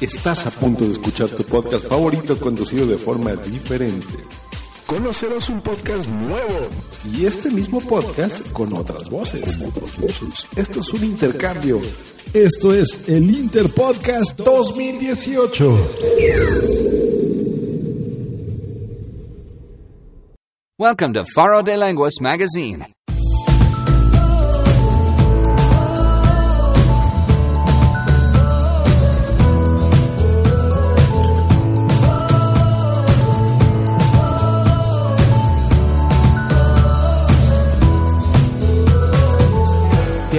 Estás a punto de escuchar tu podcast favorito conducido de forma diferente. Conocerás un podcast nuevo. Y este mismo podcast con otras voces. Esto es un intercambio. Esto es el Interpodcast 2018. Welcome to Faro de Lenguas magazine.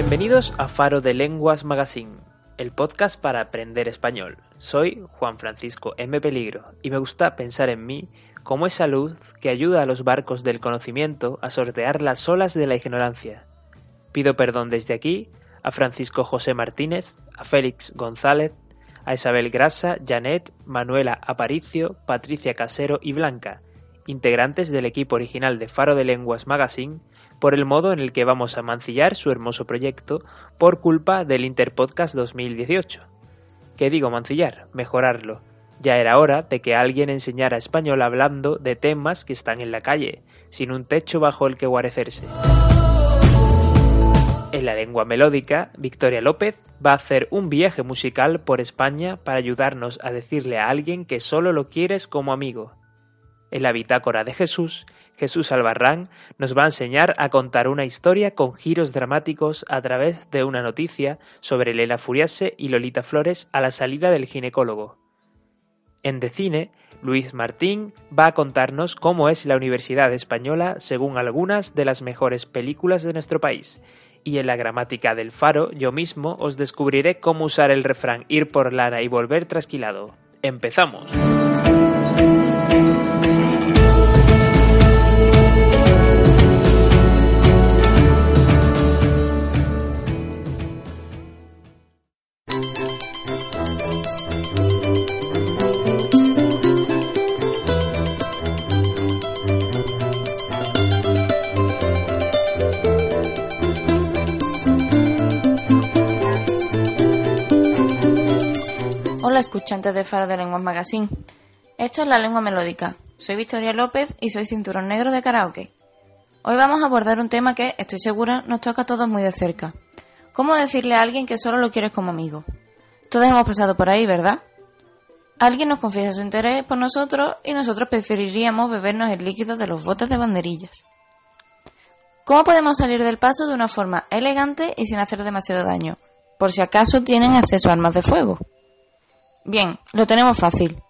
Bienvenidos a Faro de Lenguas Magazine, el podcast para aprender español. Soy Juan Francisco M. Peligro y me gusta pensar en mí como esa luz que ayuda a los barcos del conocimiento a sortear las olas de la ignorancia. Pido perdón desde aquí a Francisco José Martínez, a Félix González, a Isabel Grasa, Janet, Manuela Aparicio, Patricia Casero y Blanca, integrantes del equipo original de Faro de Lenguas Magazine, por el modo en el que vamos a mancillar su hermoso proyecto por culpa del Interpodcast 2018. ¿Qué digo mancillar? Mejorarlo. Ya era hora de que alguien enseñara español hablando de temas que están en la calle, sin un techo bajo el que guarecerse. En la lengua melódica, Victoria López va a hacer un viaje musical por España para ayudarnos a decirle a alguien que solo lo quieres como amigo. En la bitácora de Jesús, Jesús Albarrán nos va a enseñar a contar una historia con giros dramáticos a través de una noticia sobre Lela Furiase y Lolita Flores a la salida del ginecólogo. En De Cine, Luis Martín va a contarnos cómo es la Universidad Española según algunas de las mejores películas de nuestro país. Y en la gramática del faro, yo mismo os descubriré cómo usar el refrán ir por lana y volver trasquilado. ¡Empezamos! Hola escuchantes de Faro de Lenguas Magazine. Esto es la lengua melódica. Soy Victoria López y soy cinturón negro de karaoke. Hoy vamos a abordar un tema que, estoy segura, nos toca a todos muy de cerca. ¿Cómo decirle a alguien que solo lo quieres como amigo? Todos hemos pasado por ahí, ¿verdad? Alguien nos confiesa su interés por nosotros y nosotros preferiríamos bebernos el líquido de los botes de banderillas. ¿Cómo podemos salir del paso de una forma elegante y sin hacer demasiado daño? Por si acaso tienen acceso a armas de fuego. Bien, lo tenemos fácil.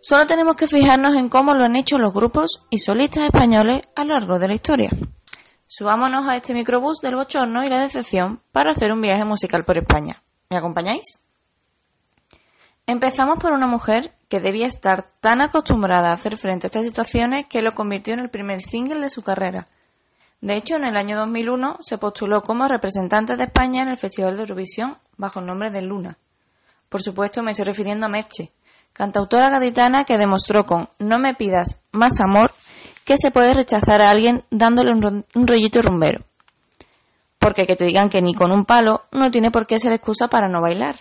Solo tenemos que fijarnos en cómo lo han hecho los grupos y solistas españoles a lo largo de la historia. Subámonos a este microbús del bochorno y la decepción para hacer un viaje musical por España. ¿Me acompañáis? Empezamos por una mujer que debía estar tan acostumbrada a hacer frente a estas situaciones que lo convirtió en el primer single de su carrera. De hecho, en el año 2001 se postuló como representante de España en el Festival de Eurovisión bajo el nombre de Luna. Por supuesto, me estoy refiriendo a Merche, cantautora gaditana que demostró con No me pidas más amor que se puede rechazar a alguien dándole un, rollito rumbero. Porque que te digan que ni con un palo no tiene por qué ser excusa para no bailar.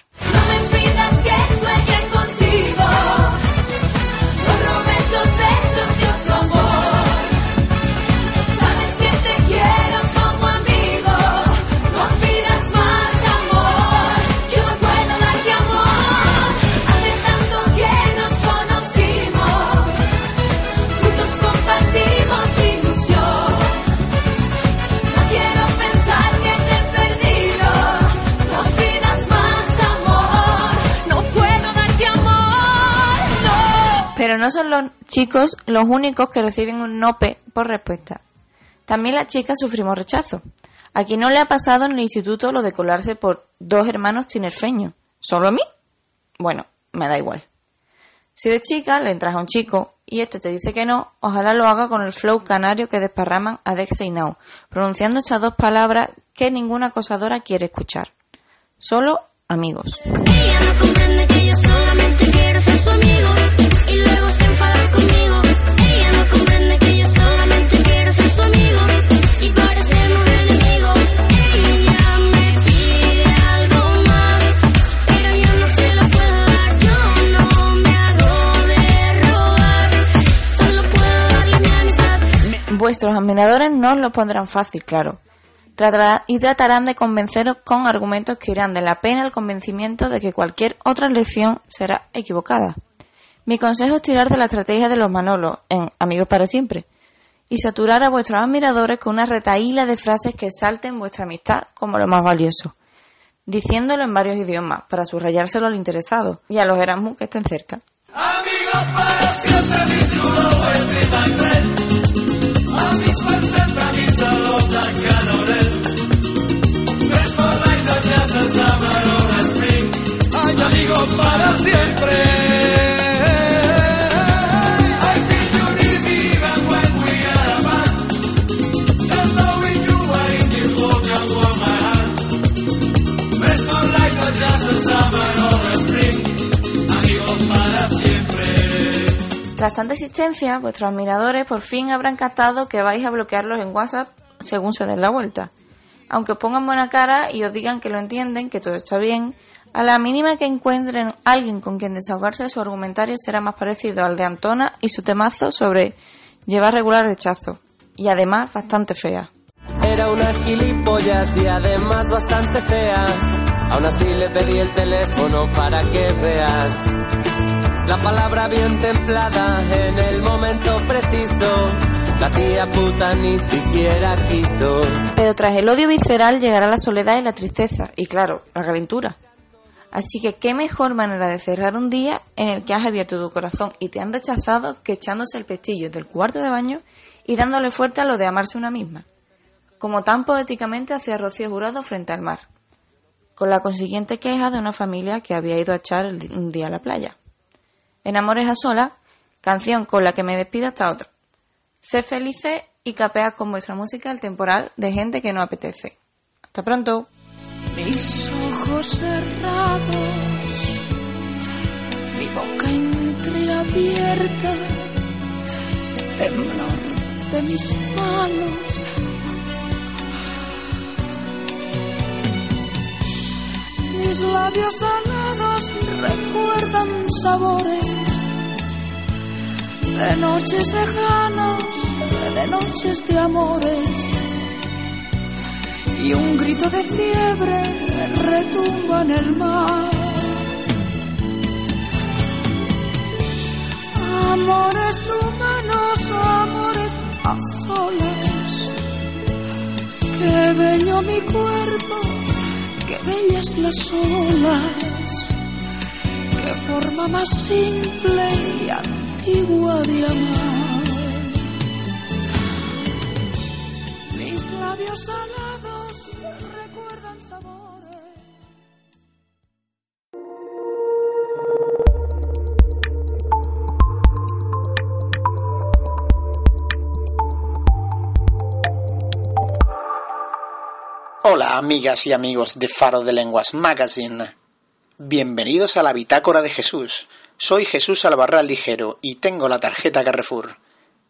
Pero no son los chicos los únicos que reciben un nope por respuesta. También las chicas sufrimos rechazo. ¿A quién no le ha pasado en el instituto lo de colarse por dos hermanos tinerfeños? ¿Solo a mí? Bueno, me da igual. Si eres chica, le entras a un chico y este te dice que no, ojalá lo haga con el flow canario que desparraman Adexa y Now, pronunciando estas dos palabras que ninguna acosadora quiere escuchar. Solo amigos. Vuestros admiradores no os lo pondrán fácil, claro. Y tratarán de convenceros con argumentos que irán de la pena al convencimiento de que cualquier otra elección será equivocada. Mi consejo es tirar de la estrategia de los Manolos en Amigos para siempre y saturar a vuestros admiradores con una retaíla de frases que salten vuestra amistad como lo más valioso, diciéndolo en varios idiomas para subrayárselo al interesado y a los Erasmus que estén cerca. Tras tanta existencia, vuestros admiradores por fin habrán captado que vais a bloquearlos en WhatsApp según se den la vuelta. Aunque os pongan buena cara y os digan que lo entienden, que todo está bien, a la mínima que encuentren alguien con quien desahogarse, su argumentario será más parecido al de Antona y su temazo sobre llevar regular rechazo. Y además bastante fea. Era una gilipollas y además bastante fea. Aún así le pedí el teléfono para que veas. La palabra bien templada en el momento preciso. La tía puta ni siquiera quiso. Pero tras el odio visceral llegará la soledad y la tristeza, y claro, la calentura. Así que qué mejor manera de cerrar un día en el que has abierto tu corazón y te han rechazado que echándose el pestillo del cuarto de baño y dándole fuerte a lo de amarse una misma. Como tan poéticamente hacía Rocío Jurado frente al mar, con la consiguiente queja de una familia que había ido a echar un día a la playa. En Amores a Sola, canción con la que me despido hasta otra. Sé felices y capea con vuestra música el temporal de gente que no apetece. Hasta pronto. Mis ojos cerrados, mi boca entreabierta, temblor de mis manos. Mis labios salados recuerdan sabores de noches lejanas, de noches de amores y un grito de fiebre retumba en el mar. Amores humanos, amores a solas. Qué bello mi cuerpo, qué bellas las olas. Qué forma más simple y antigua de amar. Mis labios salados amigas y amigos de Faro de Lenguas Magazine. Bienvenidos a la Bitácora de Jesús. Soy Jesús Albarrán Ligero y tengo la tarjeta Carrefour.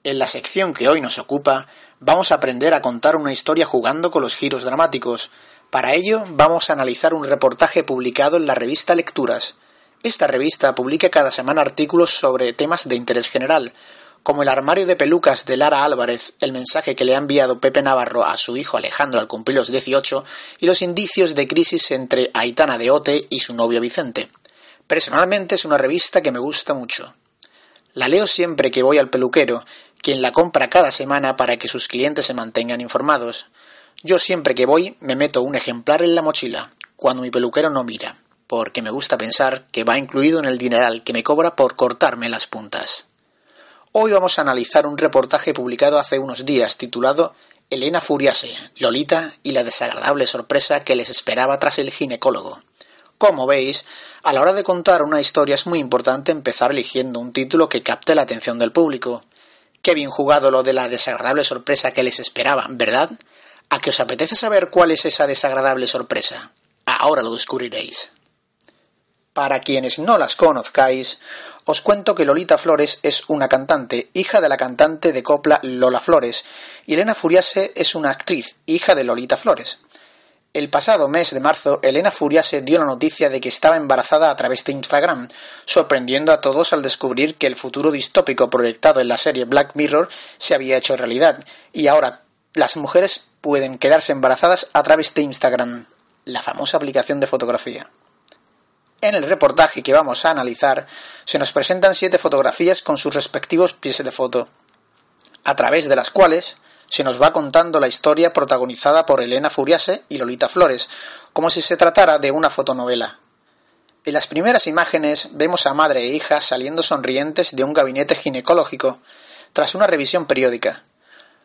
En la sección que hoy nos ocupa, vamos a aprender a contar una historia jugando con los giros dramáticos. Para ello, vamos a analizar un reportaje publicado en la revista Lecturas. Esta revista publica cada semana artículos sobre temas de interés general, como el armario de pelucas de Lara Álvarez, el mensaje que le ha enviado Pepe Navarro a su hijo Alejandro al cumplir los 18 y los indicios de crisis entre Aitana de Ote y su novio Vicente. Personalmente es una revista que me gusta mucho. La leo siempre que voy al peluquero, quien la compra cada semana para que sus clientes se mantengan informados. Yo siempre que voy me meto un ejemplar en la mochila, cuando mi peluquero no mira, porque me gusta pensar que va incluido en el dineral que me cobra por cortarme las puntas. Hoy vamos a analizar un reportaje publicado hace unos días titulado Elena Furiase, Lolita y la desagradable sorpresa que les esperaba tras el ginecólogo. Como veis, a la hora de contar una historia es muy importante empezar eligiendo un título que capte la atención del público. Qué bien jugado lo de la desagradable sorpresa que les esperaba, ¿verdad? ¿A que os apetece saber cuál es esa desagradable sorpresa? Ahora lo descubriréis. Para quienes no las conozcáis, os cuento que Lolita Flores es una cantante, hija de la cantante de copla Lola Flores, y Elena Furiase es una actriz, hija de Lolita Flores. El pasado mes de marzo, Elena Furiase dio la noticia de que estaba embarazada a través de Instagram, sorprendiendo a todos al descubrir que el futuro distópico proyectado en la serie Black Mirror se había hecho realidad, y ahora las mujeres pueden quedarse embarazadas a través de Instagram, la famosa aplicación de fotografía. En el reportaje que vamos a analizar se nos presentan siete fotografías con sus respectivos pies de foto, a través de las cuales se nos va contando la historia protagonizada por Elena Furiase y Lolita Flores, como si se tratara de una fotonovela. En las primeras imágenes vemos a madre e hija saliendo sonrientes de un gabinete ginecológico, tras una revisión periódica.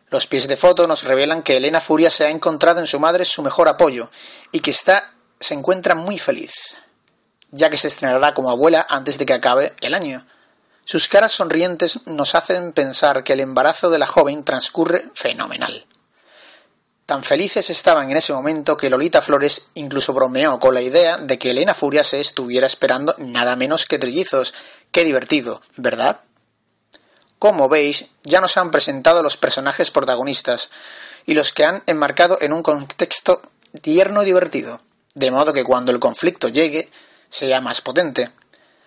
Los pies de foto nos revelan que Elena Furiase ha encontrado en su madre su mejor apoyo y que está, se encuentra muy feliz ya que se estrenará como abuela antes de que acabe el año. Sus caras sonrientes nos hacen pensar que el embarazo de la joven transcurre fenomenal. Tan felices estaban en ese momento que Lolita Flores incluso bromeó con la idea de que Elena Furia se estuviera esperando nada menos que trillizos. Qué divertido, ¿verdad? Como veis, ya nos han presentado los personajes protagonistas y los que han enmarcado en un contexto tierno y divertido, de modo que cuando el conflicto llegue, sea más potente,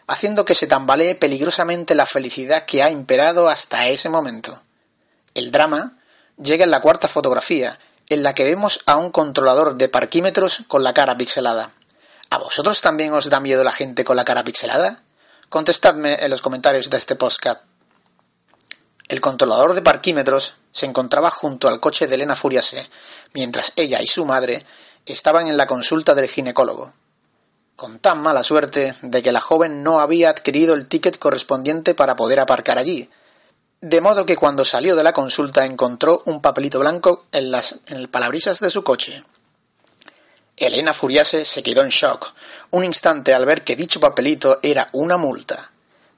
haciendo que se tambalee peligrosamente la felicidad que ha imperado hasta ese momento. El drama llega en la cuarta fotografía, en la que vemos a un controlador de parquímetros con la cara pixelada. ¿A vosotros también os da miedo la gente con la cara pixelada? Contestadme en los comentarios de este podcast. El controlador de parquímetros se encontraba junto al coche de Elena Furiase, mientras ella y su madre estaban en la consulta del ginecólogo con tan mala suerte de que la joven no había adquirido el ticket correspondiente para poder aparcar allí, de modo que cuando salió de la consulta encontró un papelito blanco en, las, en el palabrisas de su coche. Elena Furiase se quedó en shock un instante al ver que dicho papelito era una multa.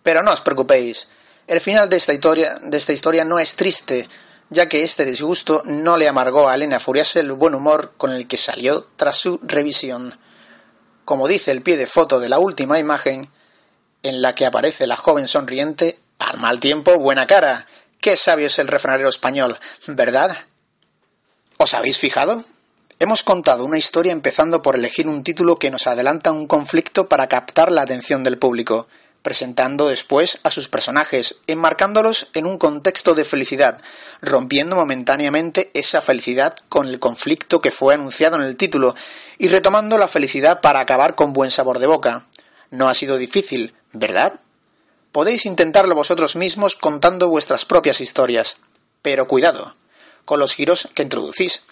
Pero no os preocupéis, el final de esta historia, de esta historia no es triste, ya que este disgusto no le amargó a Elena Furiase el buen humor con el que salió tras su revisión como dice el pie de foto de la última imagen, en la que aparece la joven sonriente, al mal tiempo, buena cara. Qué sabio es el refranero español, ¿verdad? ¿Os habéis fijado? Hemos contado una historia empezando por elegir un título que nos adelanta un conflicto para captar la atención del público, presentando después a sus personajes, enmarcándolos en un contexto de felicidad, rompiendo momentáneamente esa felicidad con el conflicto que fue anunciado en el título, y retomando la felicidad para acabar con buen sabor de boca. No ha sido difícil, ¿verdad? Podéis intentarlo vosotros mismos contando vuestras propias historias, pero cuidado con los giros que introducís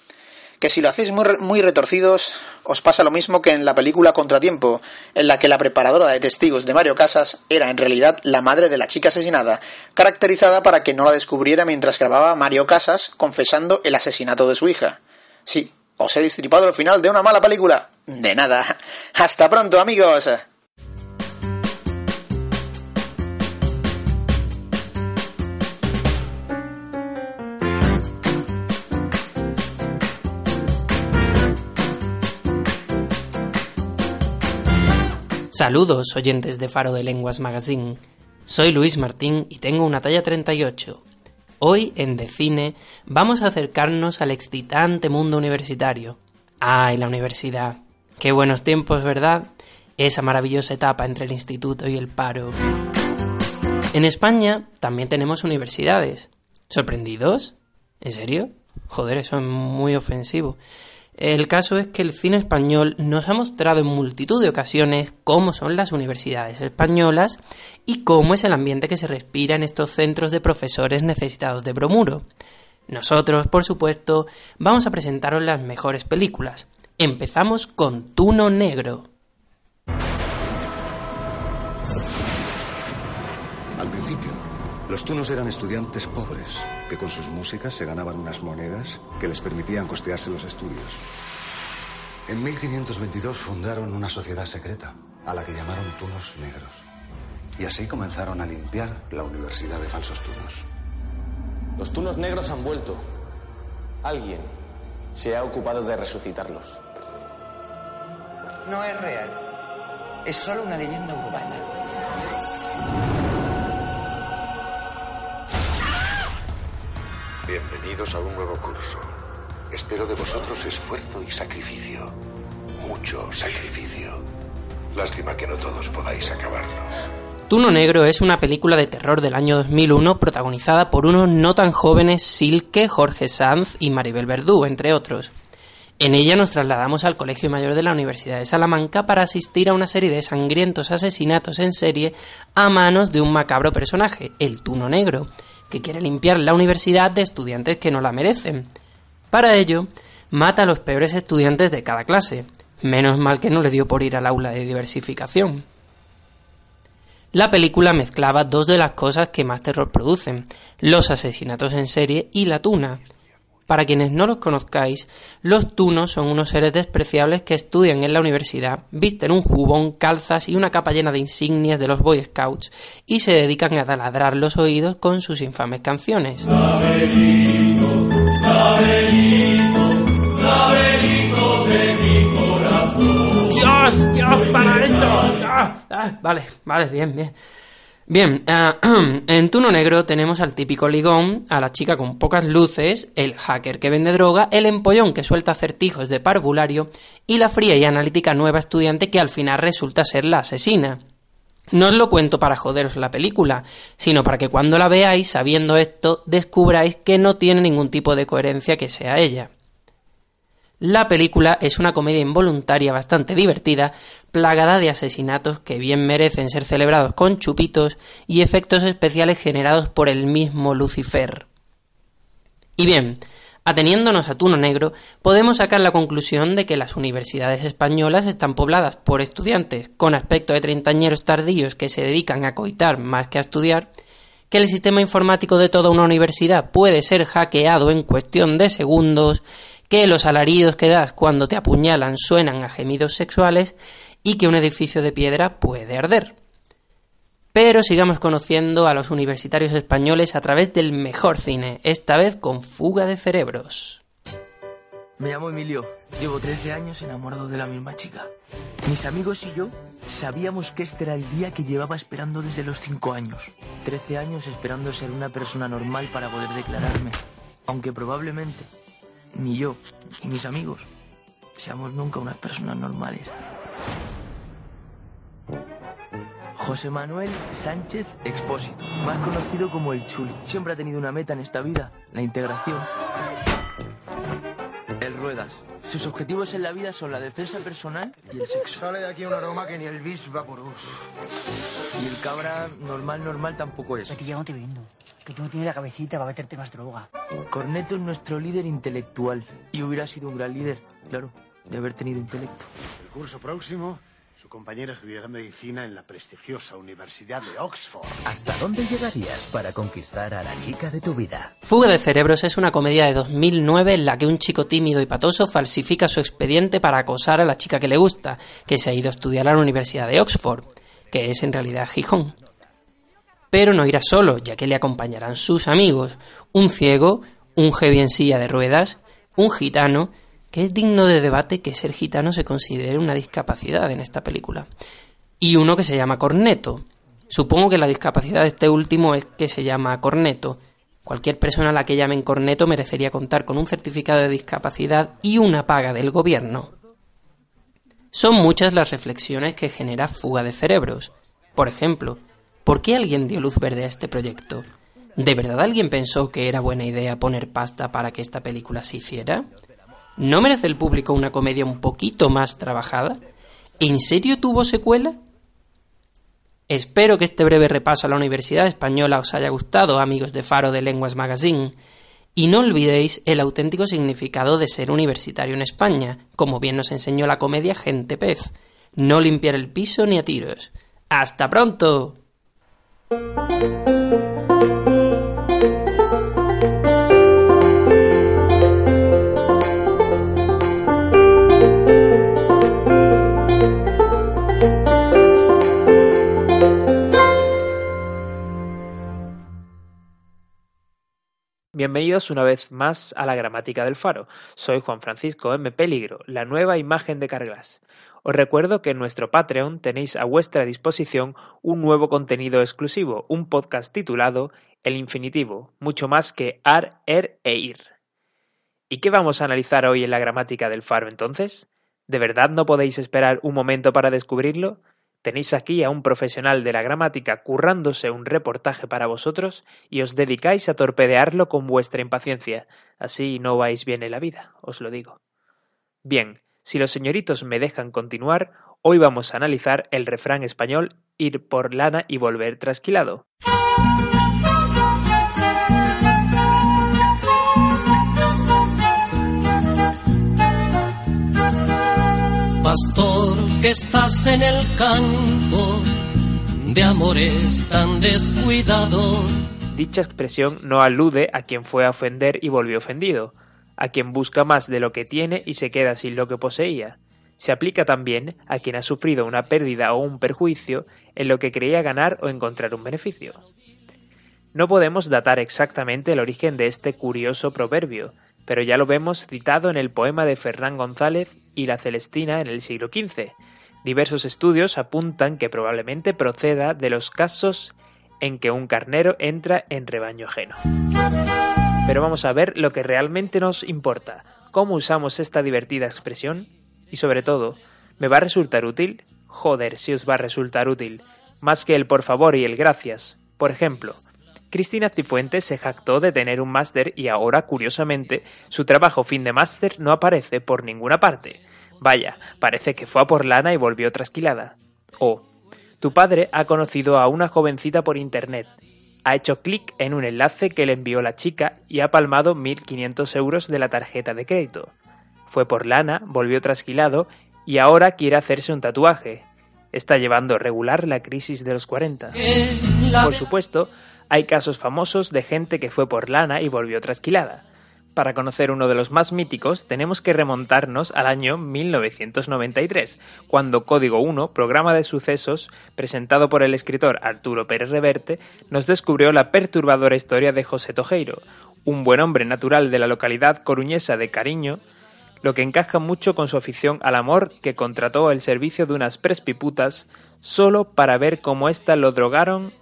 que si lo hacéis muy, muy retorcidos, os pasa lo mismo que en la película Contratiempo, en la que la preparadora de testigos de Mario Casas era en realidad la madre de la chica asesinada, caracterizada para que no la descubriera mientras grababa Mario Casas confesando el asesinato de su hija. Sí, os he distripado el final de una mala película. De nada. Hasta pronto, amigos. Saludos, oyentes de Faro de Lenguas Magazine. Soy Luis Martín y tengo una talla 38. Hoy, en Decine, vamos a acercarnos al excitante mundo universitario. ¡Ay, la universidad! ¡Qué buenos tiempos, ¿verdad? Esa maravillosa etapa entre el instituto y el paro. En España también tenemos universidades. ¿Sorprendidos? ¿En serio? Joder, eso es muy ofensivo. El caso es que el cine español nos ha mostrado en multitud de ocasiones cómo son las universidades españolas y cómo es el ambiente que se respira en estos centros de profesores necesitados de bromuro. Nosotros, por supuesto, vamos a presentaros las mejores películas. Empezamos con Tuno Negro. Los tunos eran estudiantes pobres que con sus músicas se ganaban unas monedas que les permitían costearse los estudios. En 1522 fundaron una sociedad secreta a la que llamaron Tunos Negros. Y así comenzaron a limpiar la Universidad de Falsos Tunos. Los tunos negros han vuelto. Alguien se ha ocupado de resucitarlos. No es real. Es solo una leyenda urbana. Bienvenidos a un nuevo curso. Espero de vosotros esfuerzo y sacrificio. Mucho sacrificio. Lástima que no todos podáis acabarlo. Tuno Negro es una película de terror del año 2001 protagonizada por unos no tan jóvenes Silke, Jorge Sanz y Maribel Verdú, entre otros. En ella nos trasladamos al Colegio Mayor de la Universidad de Salamanca para asistir a una serie de sangrientos asesinatos en serie a manos de un macabro personaje, el Tuno Negro, que quiere limpiar la universidad de estudiantes que no la merecen. Para ello, mata a los peores estudiantes de cada clase. Menos mal que no le dio por ir al aula de diversificación. La película mezclaba dos de las cosas que más terror producen, los asesinatos en serie y la tuna. Para quienes no los conozcáis, los tunos son unos seres despreciables que estudian en la universidad, visten un jubón, calzas y una capa llena de insignias de los Boy Scouts y se dedican a taladrar los oídos con sus infames canciones. Dios, Dios, para eso. Ah, ah, vale, vale, bien, bien. Bien, ah, en Tuno Negro tenemos al típico ligón, a la chica con pocas luces, el hacker que vende droga, el empollón que suelta acertijos de parvulario y la fría y analítica nueva estudiante que al final resulta ser la asesina. No os lo cuento para joderos la película, sino para que cuando la veáis, sabiendo esto, descubráis que no tiene ningún tipo de coherencia que sea ella. La película es una comedia involuntaria bastante divertida, plagada de asesinatos que bien merecen ser celebrados con chupitos y efectos especiales generados por el mismo Lucifer. Y bien, ateniéndonos a Tuno Negro, podemos sacar la conclusión de que las universidades españolas están pobladas por estudiantes con aspecto de treintañeros tardíos que se dedican a coitar más que a estudiar, que el sistema informático de toda una universidad puede ser hackeado en cuestión de segundos, que los alaridos que das cuando te apuñalan suenan a gemidos sexuales y que un edificio de piedra puede arder. Pero sigamos conociendo a los universitarios españoles a través del mejor cine, esta vez con fuga de cerebros. Me llamo Emilio, llevo 13 años enamorado de la misma chica. Mis amigos y yo sabíamos que este era el día que llevaba esperando desde los 5 años. 13 años esperando ser una persona normal para poder declararme, aunque probablemente ni yo, ni mis amigos, seamos nunca unas personas normales. José Manuel Sánchez Expósito, más conocido como el Chuli. Siempre ha tenido una meta en esta vida, la integración. Ruedas. Sus objetivos en la vida son la defensa personal y el sexo. Sale de aquí un aroma que ni el bis vaporus. Y el cabra normal, normal tampoco es. Que ya no te viendo. Que tú no tienes la cabecita para meterte más droga. Corneto es nuestro líder intelectual. Y hubiera sido un gran líder, claro, de haber tenido intelecto. El curso próximo, su compañera estudiará medicina en la prestigiosa Universidad de Oxford. ¿Hasta dónde llegarías para conquistar a la chica de tu vida? Fuga de Cerebros es una comedia de 2009 en la que un chico tímido y patoso falsifica su expediente para acosar a la chica que le gusta, que se ha ido a estudiar a la Universidad de Oxford, que es en realidad Gijón. Pero no irá solo, ya que le acompañarán sus amigos, un ciego, un heavy en silla de ruedas, un gitano, es digno de debate que ser gitano se considere una discapacidad en esta película, y uno que se llama corneto. Supongo que la discapacidad de este último es que se llama corneto. Cualquier persona a la que llamen corneto merecería contar con un certificado de discapacidad y una paga del gobierno. Son muchas las reflexiones que genera fuga de cerebros. Por ejemplo, ¿por qué alguien dio luz verde a este proyecto? ¿De verdad alguien pensó que era buena idea poner pasta para que esta película se hiciera? ¿No merece el público una comedia un poquito más trabajada? ¿En serio tuvo secuela? Espero que este breve repaso a la Universidad Española os haya gustado, amigos de Faro de Lenguas Magazine. Y no olvidéis el auténtico significado de ser universitario en España, como bien nos enseñó la comedia Gente Pez. No limpiar el piso ni a tiros. ¡Hasta pronto! Bienvenidos una vez más a la gramática del faro. Soy Juan Francisco M. Peligro, la nueva imagen de Carglass. Os recuerdo que en nuestro Patreon tenéis a vuestra disposición un nuevo contenido exclusivo, un podcast titulado El Infinitivo, mucho más que ar, er e ir. ¿Y qué vamos a analizar hoy en la gramática del faro entonces? ¿De verdad no podéis esperar un momento para descubrirlo? Tenéis aquí a un profesional de la gramática currándose un reportaje para vosotros y os dedicáis a torpedearlo con vuestra impaciencia. Así no vais bien en la vida, os lo digo. Bien, si los señoritos me dejan continuar, hoy vamos a analizar el refrán español ir por lana y volver trasquilado. Estás en el campo de amores tan descuidados. Dicha expresión no alude a quien fue a ofender y volvió ofendido, a quien busca más de lo que tiene y se queda sin lo que poseía. Se aplica también a quien ha sufrido una pérdida o un perjuicio en lo que creía ganar o encontrar un beneficio. No podemos datar exactamente el origen de este curioso proverbio, pero ya lo vemos citado en el poema de Fernán González y la Celestina en el siglo XV. Diversos estudios apuntan que probablemente proceda de los casos en que un carnero entra en rebaño ajeno. Pero vamos a ver lo que realmente nos importa, cómo usamos esta divertida expresión y sobre todo, ¿me va a resultar útil? Joder, si os va a resultar útil, más que el por favor y el gracias. Por ejemplo, Cristina Cifuentes se jactó de tener un máster y ahora, curiosamente, su trabajo fin de máster no aparece por ninguna parte. Vaya, parece que fue a por lana y volvió trasquilada. O, tu padre ha conocido a una jovencita por internet. Ha hecho clic en un enlace que le envió la chica y ha palmado 1.500 euros de la tarjeta de crédito. Fue por lana, volvió trasquilado y ahora quiere hacerse un tatuaje. Está llevando regular la crisis de los 40. Por supuesto, hay casos famosos de gente que fue por lana y volvió trasquilada. Para conocer uno de los más míticos, tenemos que remontarnos al año 1993, cuando Código 1, programa de sucesos presentado por el escritor Arturo Pérez Reverte, nos descubrió la perturbadora historia de José Tojeiro, un buen hombre natural de la localidad coruñesa de Cariño, lo que encaja mucho con su afición al amor que contrató el servicio de unas prespiputas solo para ver cómo ésta lo drogaron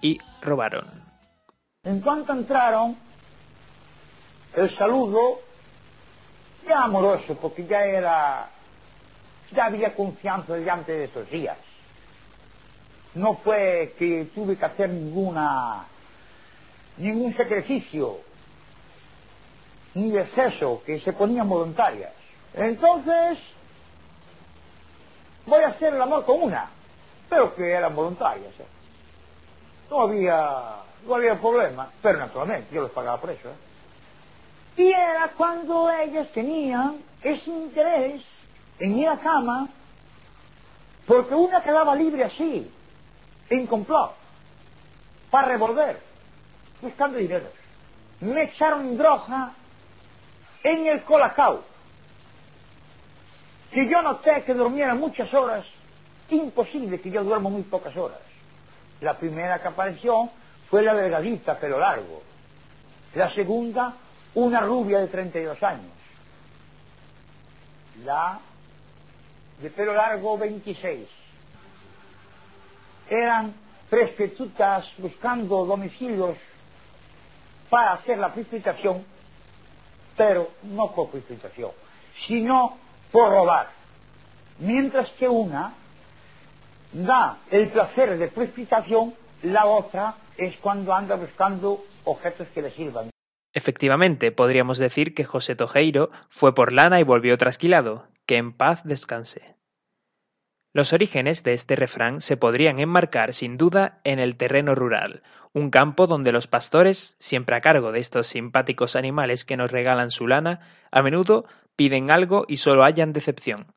y robaron. En cuanto entraron, el saludo ya amoroso, porque ya era, ya había confianza delante de esos días. No fue que tuve que hacer ninguna, ningún sacrificio, ni exceso, que se ponían voluntarias. Entonces, voy a hacer el amor con una, pero que eran voluntarias. ¿eh? No había, no había problema, pero naturalmente yo les pagaba por eso. ¿eh? Y era cuando ellas tenían ese interés en ir a cama, porque una quedaba libre así, en complot, para revolver, buscando dinero. Me echaron droga en el colacao, que yo noté que dormiera muchas horas, imposible que yo duermo muy pocas horas. La primera que apareció fue la delgadita, pelo largo. La segunda, una rubia de 32 años. La de pelo largo, 26. Eran prostitutas buscando domicilios para hacer la precipitación, pero no por precipitación, sino por robar. Mientras que una da el placer de precipitación, la otra es cuando anda buscando objetos que le sirvan. Efectivamente, podríamos decir que José Tojeiro fue por lana y volvió trasquilado. Que en paz descanse. Los orígenes de este refrán se podrían enmarcar sin duda en el terreno rural, un campo donde los pastores, siempre a cargo de estos simpáticos animales que nos regalan su lana, a menudo piden algo y solo hallan decepción.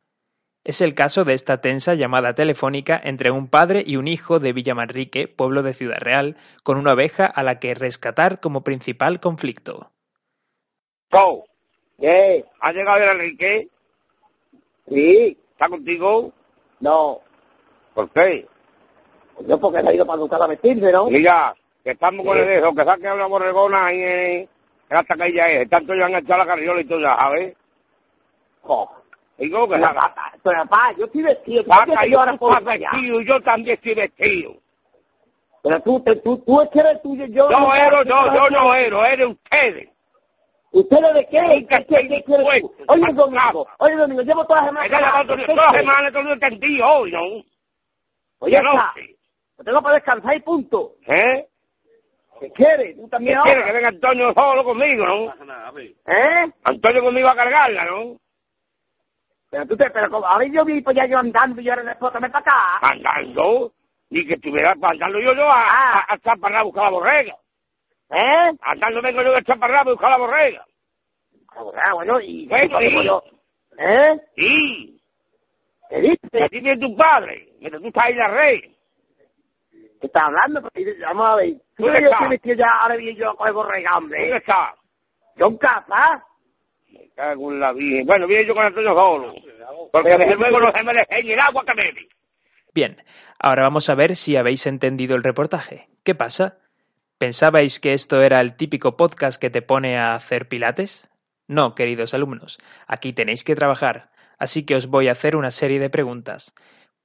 Es el caso de esta tensa llamada telefónica entre un padre y un hijo de Villamanrique, pueblo de Ciudad Real, con una oveja a la que rescatar como principal conflicto. Oh, ¿qué? ¿Ha llegado el Enrique? Sí. ¿Está contigo? No. ¿Por qué? Yo porque se ha ido para buscar a vestirse, ¿no? Mira, que estamos con el dejo, que saque una borregona ahí en, hasta que ella es, tanto ya han echado la carriola y todo, ya sabes. Jo, digo que la gata. Pero papá, yo estoy vestido. Vaca, ¿por qué yo ahora vestido yo también estoy vestido. Pero tú, te- tú, tú es que eres tuyo, yo... No, ero, no, yo no ero, eres ustedes. ¿Ustedes de qué? ¿Qué, qué, qué, qué tú? Oye, Pasado. Domingo, oye, Domingo, llevo todas las semanas... Todas ¿qué las semanas, todo lo entendí hoy, ¿no? Oye, no está, lo tengo para descansar y punto. ¿Eh? ¿Qué quieres? Tú ¿Qué también ahora. que venga Antonio solo conmigo, no? ¿Eh? Antonio conmigo a cargarla, ¿no? Pero tú te... Pero como, ahora yo vi pues ya yo andando y ahora después también para acá. Andando. Ni que estuviera andando yo yo a, a, a a buscar la borrega. ¿Eh? Andando vengo yo de Chaparrá a buscar la borrega. Ah, bueno, y... Bueno, y- sí. yo- ¿Eh? Sí. ¿Qué dices? Aquí viene tu padre. Mientras tú estás ahí la rey. ¿Qué estás hablando? Pues, Vamos a ver. ¿Tú ¿Dónde me que ya ahora vi yo a coger borrega, ¿Dónde hombre? está? Yo en casa. Bueno, viene yo con el. Bien, ahora vamos a ver si habéis entendido el reportaje. ¿Qué pasa? ¿Pensabais que esto era el típico podcast que te pone a hacer pilates? No, queridos alumnos, aquí tenéis que trabajar, así que os voy a hacer una serie de preguntas.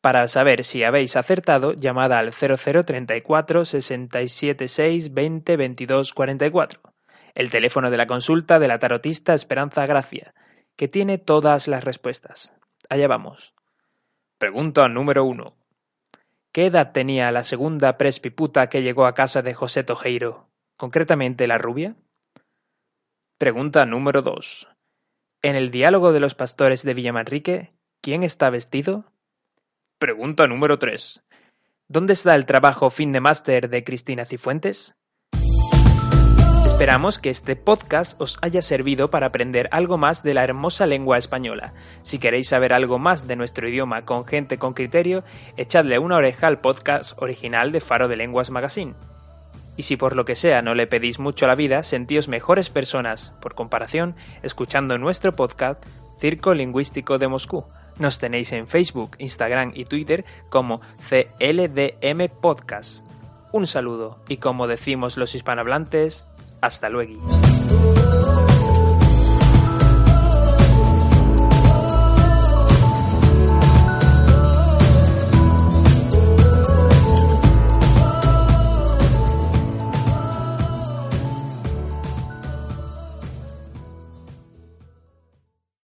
Para saber si habéis acertado, llamad al 0034 676 20 22 44, el teléfono de la consulta de la tarotista Esperanza Gracia, que tiene todas las respuestas. Allá vamos. Pregunta número 1. ¿Qué edad tenía la segunda prespiputa que llegó a casa de José Tojeiro, concretamente la rubia? Pregunta número 2. En el diálogo de los pastores de Villamanrique, ¿quién está vestido? Pregunta número 3. ¿Dónde está el trabajo fin de máster de Cristina Cifuentes? Esperamos que este podcast os haya servido para aprender algo más de la hermosa lengua española. Si queréis saber algo más de nuestro idioma con gente con criterio, echadle una oreja al podcast original de Faro de Lenguas Magazine. Y si por lo que sea no le pedís mucho a la vida, sentíos mejores personas, por comparación, escuchando nuestro podcast Circo Lingüístico de Moscú. Nos tenéis en Facebook, Instagram y Twitter como CLDM Podcast. Un saludo y como decimos los hispanohablantes, hasta luego.